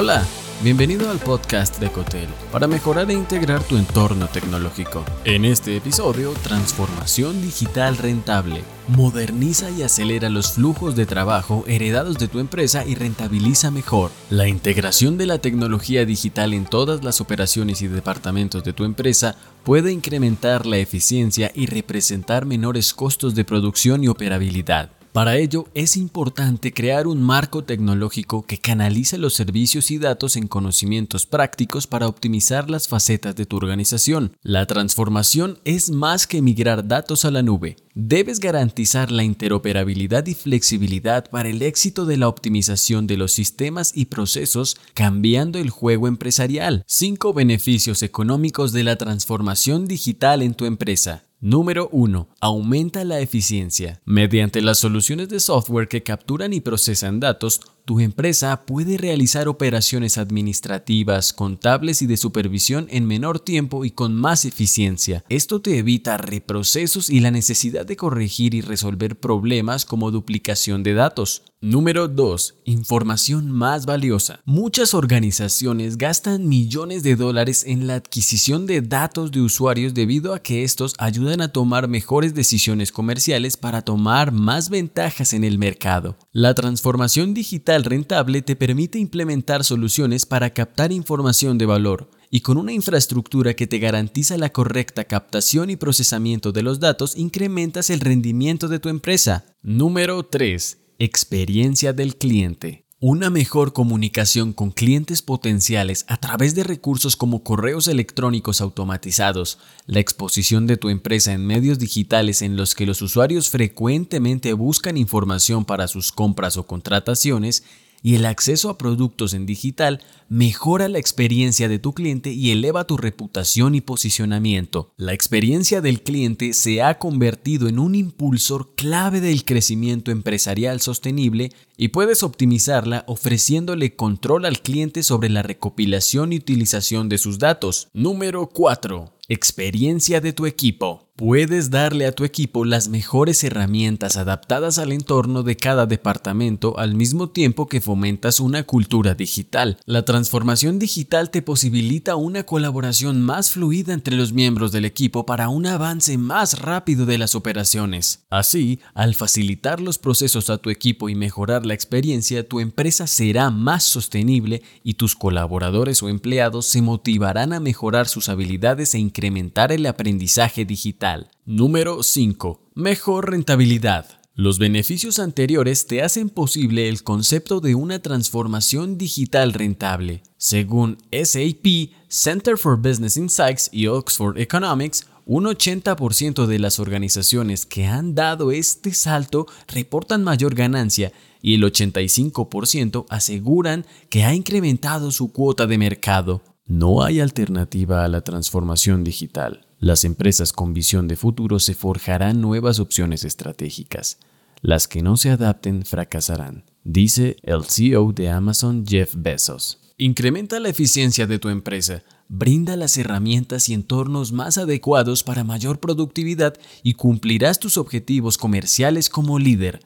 Hola, bienvenido al podcast de Cotel para mejorar e integrar tu entorno tecnológico. En este episodio, transformación digital rentable. Moderniza y acelera los flujos de trabajo heredados de tu empresa y rentabiliza mejor. La integración de la tecnología digital en todas las operaciones y departamentos de tu empresa puede incrementar la eficiencia y representar menores costos de producción y operabilidad. Para ello es importante crear un marco tecnológico que canalice los servicios y datos en conocimientos prácticos para optimizar las facetas de tu organización. La transformación es más que migrar datos a la nube. Debes garantizar la interoperabilidad y flexibilidad para el éxito de la optimización de los sistemas y procesos cambiando el juego empresarial. 5 beneficios económicos de la transformación digital en tu empresa. Número 1. Aumenta la eficiencia. Mediante las soluciones de software que capturan y procesan datos, tu empresa puede realizar operaciones administrativas, contables y de supervisión en menor tiempo y con más eficiencia. Esto te evita reprocesos y la necesidad de corregir y resolver problemas como duplicación de datos. Número 2. Información más valiosa. Muchas organizaciones gastan millones de dólares en la adquisición de datos de usuarios debido a que estos ayudan a tomar mejores decisiones comerciales para tomar más ventajas en el mercado. La transformación digital rentable te permite implementar soluciones para captar información de valor y con una infraestructura que te garantiza la correcta captación y procesamiento de los datos incrementas el rendimiento de tu empresa. Número 3. Experiencia del cliente. Una mejor comunicación con clientes potenciales a través de recursos como correos electrónicos automatizados, la exposición de tu empresa en medios digitales en los que los usuarios frecuentemente buscan información para sus compras o contrataciones y el acceso a productos en digital mejora la experiencia de tu cliente y eleva tu reputación y posicionamiento. La experiencia del cliente se ha convertido en un impulsor clave del crecimiento empresarial sostenible y puedes optimizarla ofreciéndole control al cliente sobre la recopilación y utilización de sus datos. Número 4. Experiencia de tu equipo. Puedes darle a tu equipo las mejores herramientas adaptadas al entorno de cada departamento al mismo tiempo que fomentas una cultura digital. La transformación digital te posibilita una colaboración más fluida entre los miembros del equipo para un avance más rápido de las operaciones. Así, al facilitar los procesos a tu equipo y mejorar la experiencia, tu empresa será más sostenible y tus colaboradores o empleados se motivarán a mejorar sus habilidades e incrementar el aprendizaje digital. Número 5. Mejor rentabilidad. Los beneficios anteriores te hacen posible el concepto de una transformación digital rentable. Según SAP, Center for Business Insights y Oxford Economics, un 80% de las organizaciones que han dado este salto reportan mayor ganancia y el 85% aseguran que ha incrementado su cuota de mercado. No hay alternativa a la transformación digital. Las empresas con visión de futuro se forjarán nuevas opciones estratégicas. Las que no se adapten fracasarán, dice el CEO de Amazon Jeff Bezos. Incrementa la eficiencia de tu empresa, brinda las herramientas y entornos más adecuados para mayor productividad y cumplirás tus objetivos comerciales como líder.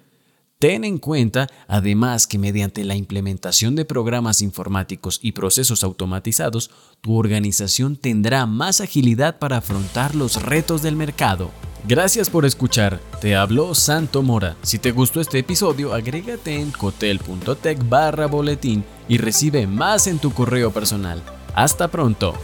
Ten en cuenta, además, que mediante la implementación de programas informáticos y procesos automatizados, tu organización tendrá más agilidad para afrontar los retos del mercado. Gracias por escuchar, te habló Santo Mora. Si te gustó este episodio, agrégate en cotel.tech barra boletín y recibe más en tu correo personal. Hasta pronto.